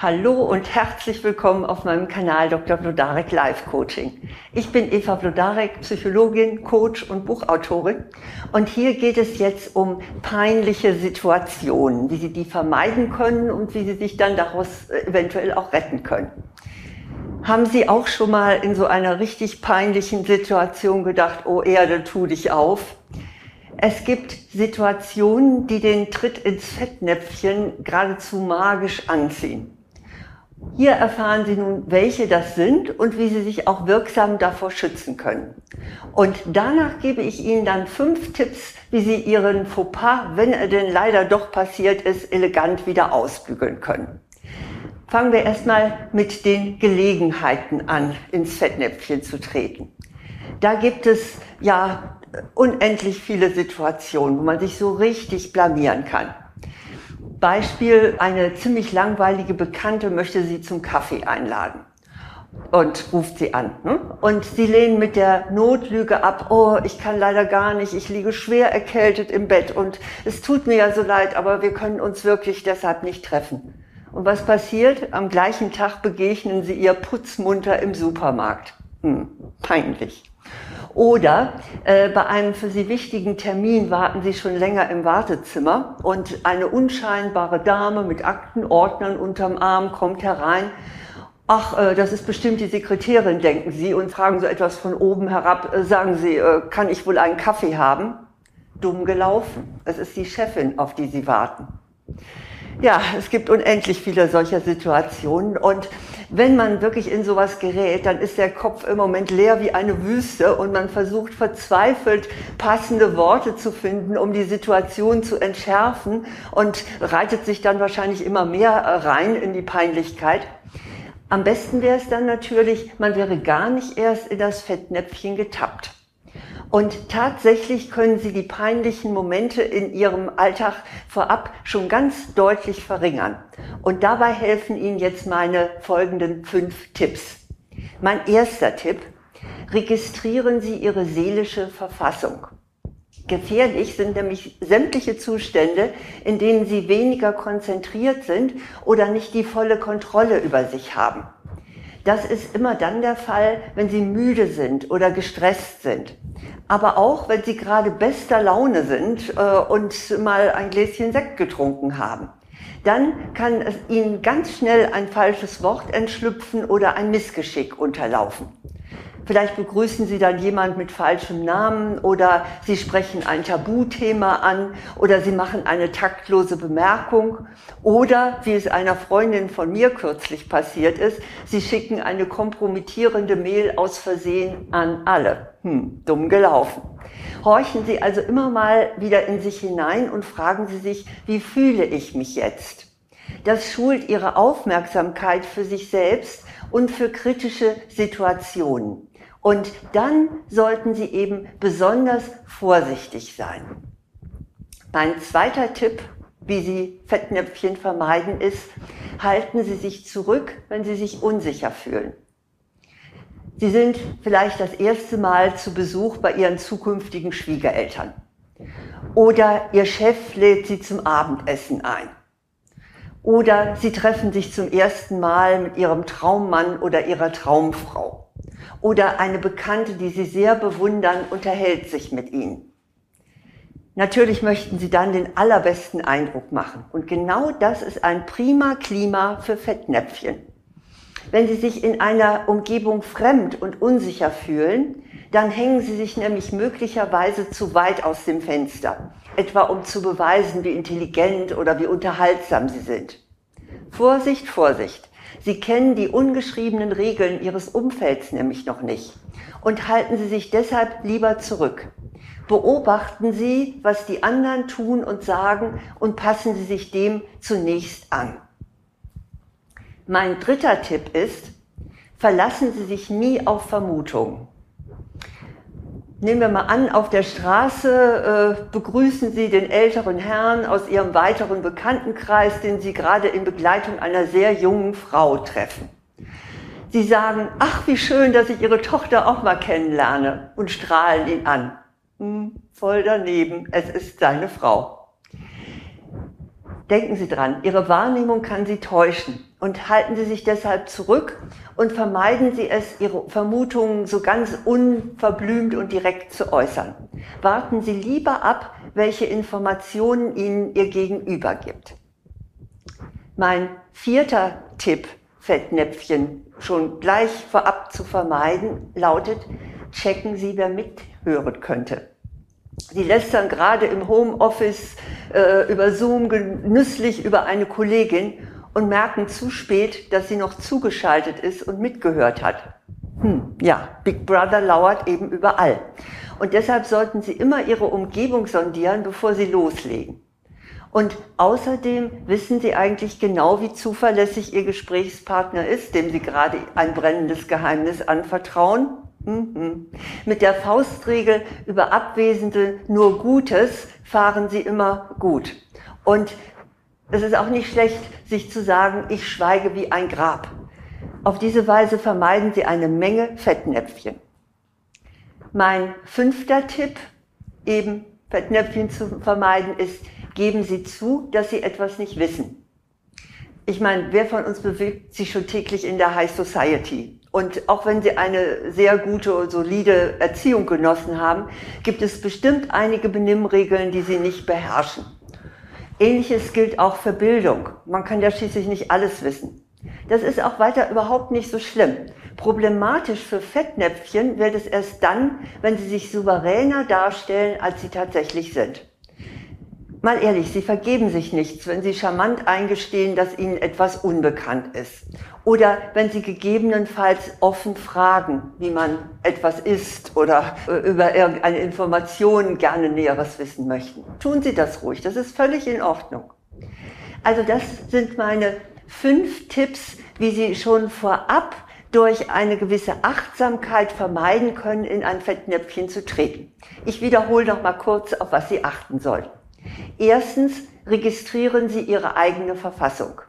Hallo und herzlich willkommen auf meinem Kanal Dr. Blodarek Life Coaching. Ich bin Eva Blodarek, Psychologin, Coach und Buchautorin. Und hier geht es jetzt um peinliche Situationen, wie Sie die vermeiden können und wie Sie sich dann daraus äh, eventuell auch retten können. Haben Sie auch schon mal in so einer richtig peinlichen Situation gedacht, oh Erde, tu dich auf? Es gibt Situationen, die den Tritt ins Fettnäpfchen geradezu magisch anziehen. Hier erfahren Sie nun, welche das sind und wie Sie sich auch wirksam davor schützen können. Und danach gebe ich Ihnen dann fünf Tipps, wie Sie Ihren Fauxpas, wenn er denn leider doch passiert ist, elegant wieder ausbügeln können. Fangen wir erstmal mit den Gelegenheiten an, ins Fettnäpfchen zu treten. Da gibt es ja unendlich viele Situationen, wo man sich so richtig blamieren kann. Beispiel, eine ziemlich langweilige Bekannte möchte sie zum Kaffee einladen und ruft sie an. Ne? Und sie lehnen mit der Notlüge ab, oh, ich kann leider gar nicht, ich liege schwer erkältet im Bett und es tut mir ja so leid, aber wir können uns wirklich deshalb nicht treffen. Und was passiert? Am gleichen Tag begegnen sie ihr putzmunter im Supermarkt. Hm, peinlich. Oder äh, bei einem für Sie wichtigen Termin warten Sie schon länger im Wartezimmer und eine unscheinbare Dame mit Aktenordnern unterm Arm kommt herein. Ach, äh, das ist bestimmt die Sekretärin, denken Sie, und fragen so etwas von oben herab. Äh, sagen Sie, äh, kann ich wohl einen Kaffee haben? Dumm gelaufen. Es ist die Chefin, auf die Sie warten. Ja, es gibt unendlich viele solcher Situationen und wenn man wirklich in sowas gerät, dann ist der Kopf im Moment leer wie eine Wüste und man versucht verzweifelt passende Worte zu finden, um die Situation zu entschärfen und reitet sich dann wahrscheinlich immer mehr rein in die Peinlichkeit. Am besten wäre es dann natürlich, man wäre gar nicht erst in das Fettnäpfchen getappt. Und tatsächlich können Sie die peinlichen Momente in Ihrem Alltag vorab schon ganz deutlich verringern. Und dabei helfen Ihnen jetzt meine folgenden fünf Tipps. Mein erster Tipp, registrieren Sie Ihre seelische Verfassung. Gefährlich sind nämlich sämtliche Zustände, in denen Sie weniger konzentriert sind oder nicht die volle Kontrolle über sich haben. Das ist immer dann der Fall, wenn Sie müde sind oder gestresst sind. Aber auch, wenn Sie gerade bester Laune sind äh, und mal ein Gläschen Sekt getrunken haben. Dann kann es Ihnen ganz schnell ein falsches Wort entschlüpfen oder ein Missgeschick unterlaufen. Vielleicht begrüßen Sie dann jemand mit falschem Namen oder Sie sprechen ein Tabuthema an oder Sie machen eine taktlose Bemerkung oder, wie es einer Freundin von mir kürzlich passiert ist, Sie schicken eine kompromittierende Mail aus Versehen an alle. Hm, dumm gelaufen. Horchen Sie also immer mal wieder in sich hinein und fragen Sie sich, wie fühle ich mich jetzt? Das schult Ihre Aufmerksamkeit für sich selbst und für kritische Situationen. Und dann sollten Sie eben besonders vorsichtig sein. Mein zweiter Tipp, wie Sie Fettnäpfchen vermeiden, ist, halten Sie sich zurück, wenn Sie sich unsicher fühlen. Sie sind vielleicht das erste Mal zu Besuch bei Ihren zukünftigen Schwiegereltern. Oder Ihr Chef lädt Sie zum Abendessen ein. Oder Sie treffen sich zum ersten Mal mit Ihrem Traummann oder Ihrer Traumfrau oder eine Bekannte, die Sie sehr bewundern, unterhält sich mit Ihnen. Natürlich möchten Sie dann den allerbesten Eindruck machen. Und genau das ist ein prima Klima für Fettnäpfchen. Wenn Sie sich in einer Umgebung fremd und unsicher fühlen, dann hängen Sie sich nämlich möglicherweise zu weit aus dem Fenster, etwa um zu beweisen, wie intelligent oder wie unterhaltsam Sie sind. Vorsicht, Vorsicht. Sie kennen die ungeschriebenen Regeln Ihres Umfelds nämlich noch nicht und halten Sie sich deshalb lieber zurück. Beobachten Sie, was die anderen tun und sagen und passen Sie sich dem zunächst an. Mein dritter Tipp ist, verlassen Sie sich nie auf Vermutungen. Nehmen wir mal an, auf der Straße äh, begrüßen Sie den älteren Herrn aus Ihrem weiteren Bekanntenkreis, den Sie gerade in Begleitung einer sehr jungen Frau treffen. Sie sagen, ach, wie schön, dass ich Ihre Tochter auch mal kennenlerne und strahlen ihn an. Hm, voll daneben, es ist seine Frau. Denken Sie dran, Ihre Wahrnehmung kann Sie täuschen und halten Sie sich deshalb zurück und vermeiden Sie es, Ihre Vermutungen so ganz unverblümt und direkt zu äußern. Warten Sie lieber ab, welche Informationen Ihnen Ihr Gegenüber gibt. Mein vierter Tipp, Fettnäpfchen schon gleich vorab zu vermeiden, lautet, checken Sie, wer mithören könnte. Sie lästern gerade im Homeoffice äh, über Zoom genüsslich über eine Kollegin und merken zu spät, dass sie noch zugeschaltet ist und mitgehört hat. Hm, ja, Big Brother lauert eben überall. Und deshalb sollten Sie immer Ihre Umgebung sondieren, bevor Sie loslegen. Und außerdem wissen Sie eigentlich genau, wie zuverlässig Ihr Gesprächspartner ist, dem Sie gerade ein brennendes Geheimnis anvertrauen. Mhm. Mit der Faustregel über Abwesende nur Gutes fahren Sie immer gut. Und es ist auch nicht schlecht, sich zu sagen, ich schweige wie ein Grab. Auf diese Weise vermeiden Sie eine Menge Fettnäpfchen. Mein fünfter Tipp, eben Fettnäpfchen zu vermeiden, ist, geben Sie zu, dass Sie etwas nicht wissen. Ich meine, wer von uns bewegt sich schon täglich in der High Society? Und auch wenn Sie eine sehr gute solide Erziehung genossen haben, gibt es bestimmt einige Benimmregeln, die Sie nicht beherrschen. Ähnliches gilt auch für Bildung. Man kann ja schließlich nicht alles wissen. Das ist auch weiter überhaupt nicht so schlimm. Problematisch für Fettnäpfchen wird es erst dann, wenn sie sich souveräner darstellen, als sie tatsächlich sind. Mal ehrlich, Sie vergeben sich nichts, wenn Sie charmant eingestehen, dass Ihnen etwas unbekannt ist. Oder wenn Sie gegebenenfalls offen fragen, wie man etwas isst oder äh, über irgendeine Information gerne Näheres wissen möchten. Tun Sie das ruhig, das ist völlig in Ordnung. Also das sind meine fünf Tipps, wie Sie schon vorab durch eine gewisse Achtsamkeit vermeiden können, in ein Fettnäpfchen zu treten. Ich wiederhole noch mal kurz, auf was Sie achten sollten. Erstens registrieren Sie Ihre eigene Verfassung.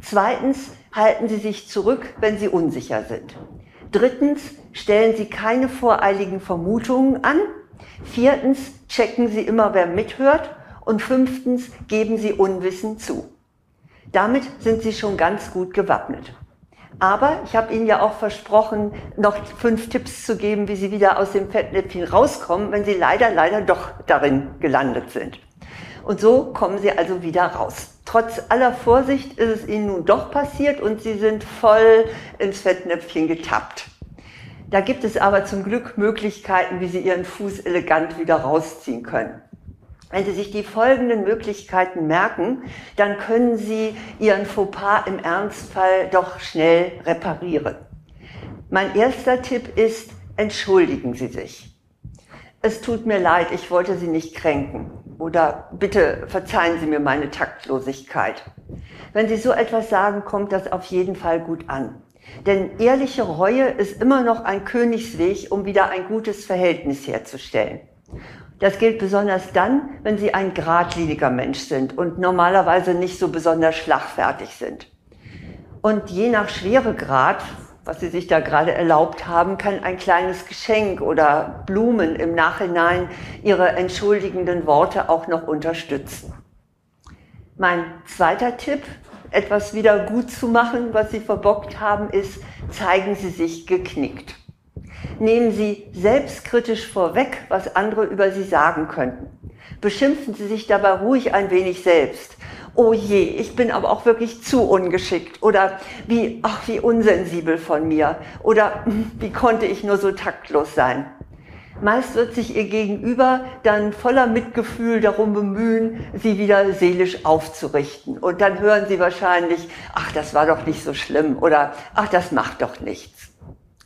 Zweitens halten Sie sich zurück, wenn Sie unsicher sind. Drittens stellen Sie keine voreiligen Vermutungen an. Viertens checken Sie immer, wer mithört. Und fünftens geben Sie Unwissen zu. Damit sind Sie schon ganz gut gewappnet. Aber ich habe Ihnen ja auch versprochen, noch fünf Tipps zu geben, wie Sie wieder aus dem Fettnäpfchen rauskommen, wenn Sie leider, leider doch darin gelandet sind. Und so kommen sie also wieder raus. Trotz aller Vorsicht ist es ihnen nun doch passiert und sie sind voll ins Fettnäpfchen getappt. Da gibt es aber zum Glück Möglichkeiten, wie sie ihren Fuß elegant wieder rausziehen können. Wenn Sie sich die folgenden Möglichkeiten merken, dann können Sie Ihren Fauxpas im Ernstfall doch schnell reparieren. Mein erster Tipp ist, entschuldigen Sie sich. Es tut mir leid, ich wollte Sie nicht kränken oder bitte verzeihen Sie mir meine Taktlosigkeit. Wenn Sie so etwas sagen, kommt das auf jeden Fall gut an. Denn ehrliche Reue ist immer noch ein Königsweg, um wieder ein gutes Verhältnis herzustellen. Das gilt besonders dann, wenn Sie ein geradliniger Mensch sind und normalerweise nicht so besonders schlagfertig sind. Und je nach Schweregrad was Sie sich da gerade erlaubt haben, kann ein kleines Geschenk oder Blumen im Nachhinein Ihre entschuldigenden Worte auch noch unterstützen. Mein zweiter Tipp, etwas wieder gut zu machen, was Sie verbockt haben, ist, zeigen Sie sich geknickt. Nehmen Sie selbstkritisch vorweg, was andere über Sie sagen könnten. Beschimpfen Sie sich dabei ruhig ein wenig selbst oh je, ich bin aber auch wirklich zu ungeschickt oder wie, ach, wie unsensibel von mir oder hm, wie konnte ich nur so taktlos sein. Meist wird sich ihr Gegenüber dann voller Mitgefühl darum bemühen, sie wieder seelisch aufzurichten. Und dann hören sie wahrscheinlich, ach, das war doch nicht so schlimm oder ach, das macht doch nichts.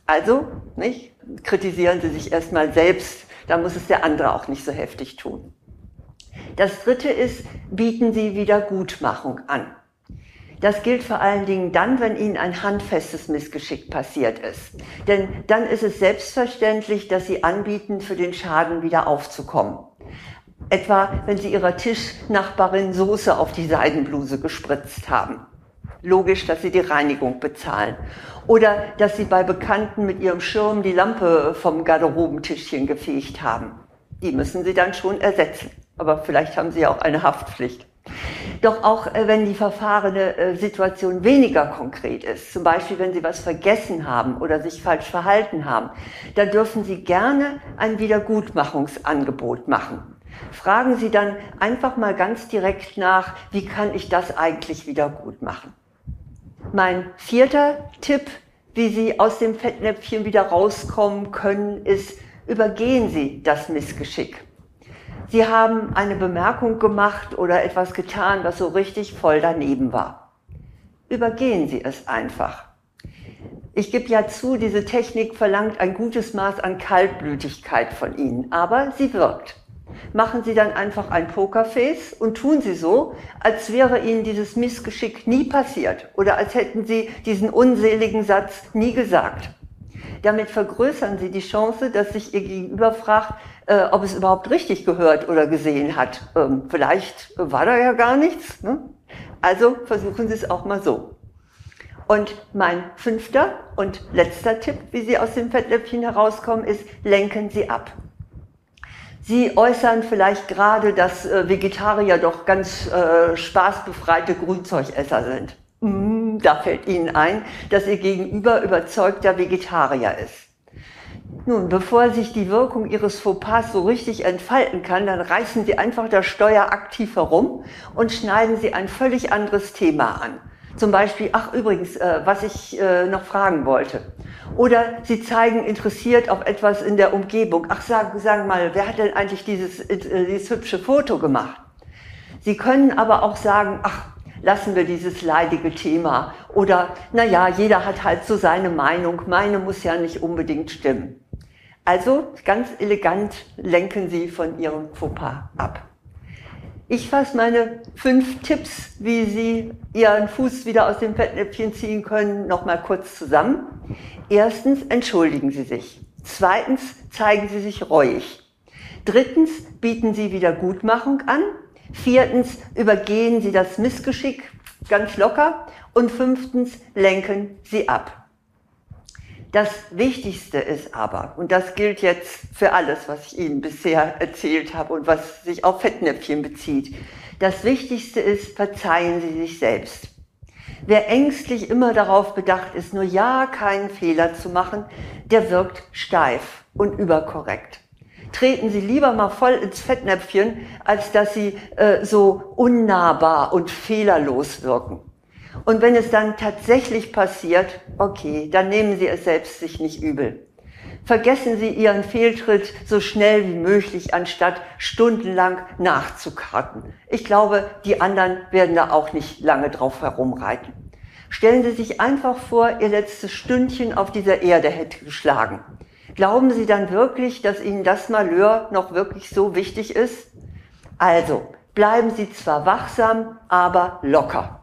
Also, nicht? Kritisieren Sie sich erstmal selbst, da muss es der andere auch nicht so heftig tun. Das dritte ist, bieten Sie Wiedergutmachung an. Das gilt vor allen Dingen dann, wenn Ihnen ein handfestes Missgeschick passiert ist. Denn dann ist es selbstverständlich, dass Sie anbieten, für den Schaden wieder aufzukommen. Etwa, wenn Sie Ihrer Tischnachbarin Soße auf die Seidenbluse gespritzt haben. Logisch, dass Sie die Reinigung bezahlen. Oder dass Sie bei Bekannten mit Ihrem Schirm die Lampe vom Garderobentischchen gefegt haben. Die müssen Sie dann schon ersetzen aber vielleicht haben Sie ja auch eine Haftpflicht. Doch auch äh, wenn die verfahrene äh, Situation weniger konkret ist, zum Beispiel wenn Sie was vergessen haben oder sich falsch verhalten haben, dann dürfen Sie gerne ein Wiedergutmachungsangebot machen. Fragen Sie dann einfach mal ganz direkt nach, wie kann ich das eigentlich wieder gut machen? Mein vierter Tipp, wie Sie aus dem Fettnäpfchen wieder rauskommen können, ist, übergehen Sie das Missgeschick. Sie haben eine Bemerkung gemacht oder etwas getan, was so richtig voll daneben war. Übergehen Sie es einfach. Ich gebe ja zu, diese Technik verlangt ein gutes Maß an Kaltblütigkeit von Ihnen, aber sie wirkt machen Sie dann einfach ein Pokerface und tun Sie so, als wäre Ihnen dieses Missgeschick nie passiert oder als hätten Sie diesen unseligen Satz nie gesagt. Damit vergrößern Sie die Chance, dass sich Ihr Gegenüber fragt, äh, ob es überhaupt richtig gehört oder gesehen hat. Ähm, vielleicht war da ja gar nichts. Ne? Also versuchen Sie es auch mal so. Und mein fünfter und letzter Tipp, wie Sie aus dem Fettläppchen herauskommen, ist, lenken Sie ab. Sie äußern vielleicht gerade, dass äh, Vegetarier doch ganz äh, spaßbefreite Grünzeugesser sind. Mm, da fällt Ihnen ein, dass Ihr Gegenüber überzeugter Vegetarier ist. Nun, bevor sich die Wirkung Ihres Fauxpas so richtig entfalten kann, dann reißen Sie einfach das Steuer aktiv herum und schneiden Sie ein völlig anderes Thema an. Zum Beispiel, ach übrigens, äh, was ich äh, noch fragen wollte. Oder Sie zeigen interessiert auf etwas in der Umgebung. Ach, sagen, sagen mal, wer hat denn eigentlich dieses, äh, dieses hübsche Foto gemacht? Sie können aber auch sagen, ach, lassen wir dieses leidige Thema. Oder, na ja, jeder hat halt so seine Meinung. Meine muss ja nicht unbedingt stimmen. Also ganz elegant lenken Sie von Ihrem Fauxpas ab. Ich fasse meine fünf Tipps, wie Sie Ihren Fuß wieder aus dem Fettnäpfchen ziehen können, nochmal kurz zusammen. Erstens, entschuldigen Sie sich. Zweitens, zeigen Sie sich reuig. Drittens, bieten Sie Wiedergutmachung an. Viertens, übergehen Sie das Missgeschick ganz locker. Und fünftens, lenken Sie ab. Das Wichtigste ist aber, und das gilt jetzt für alles, was ich Ihnen bisher erzählt habe und was sich auf Fettnäpfchen bezieht, das Wichtigste ist, verzeihen Sie sich selbst. Wer ängstlich immer darauf bedacht ist, nur ja keinen Fehler zu machen, der wirkt steif und überkorrekt. Treten Sie lieber mal voll ins Fettnäpfchen, als dass Sie äh, so unnahbar und fehlerlos wirken. Und wenn es dann tatsächlich passiert, okay, dann nehmen Sie es selbst sich nicht übel. Vergessen Sie Ihren Fehltritt so schnell wie möglich, anstatt stundenlang nachzukarten. Ich glaube, die anderen werden da auch nicht lange drauf herumreiten. Stellen Sie sich einfach vor, Ihr letztes Stündchen auf dieser Erde hätte geschlagen. Glauben Sie dann wirklich, dass Ihnen das Malheur noch wirklich so wichtig ist? Also, bleiben Sie zwar wachsam, aber locker.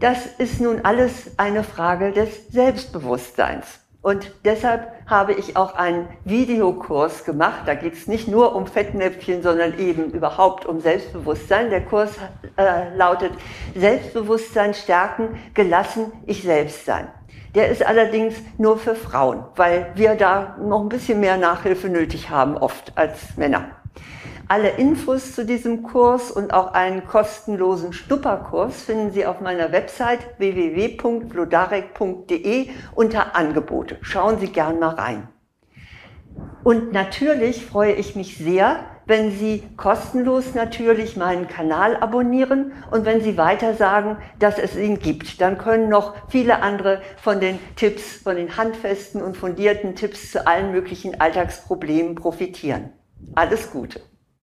Das ist nun alles eine Frage des Selbstbewusstseins. Und deshalb habe ich auch einen Videokurs gemacht. Da geht es nicht nur um Fettnäpfchen, sondern eben überhaupt um Selbstbewusstsein. Der Kurs äh, lautet Selbstbewusstsein stärken, gelassen, ich selbst sein. Der ist allerdings nur für Frauen, weil wir da noch ein bisschen mehr Nachhilfe nötig haben, oft als Männer. Alle Infos zu diesem Kurs und auch einen kostenlosen Schnupperkurs finden Sie auf meiner Website www.blodarek.de unter Angebote. Schauen Sie gern mal rein. Und natürlich freue ich mich sehr, wenn Sie kostenlos natürlich meinen Kanal abonnieren und wenn Sie weiter sagen, dass es ihn gibt. Dann können noch viele andere von den Tipps, von den handfesten und fundierten Tipps zu allen möglichen Alltagsproblemen profitieren. Alles Gute.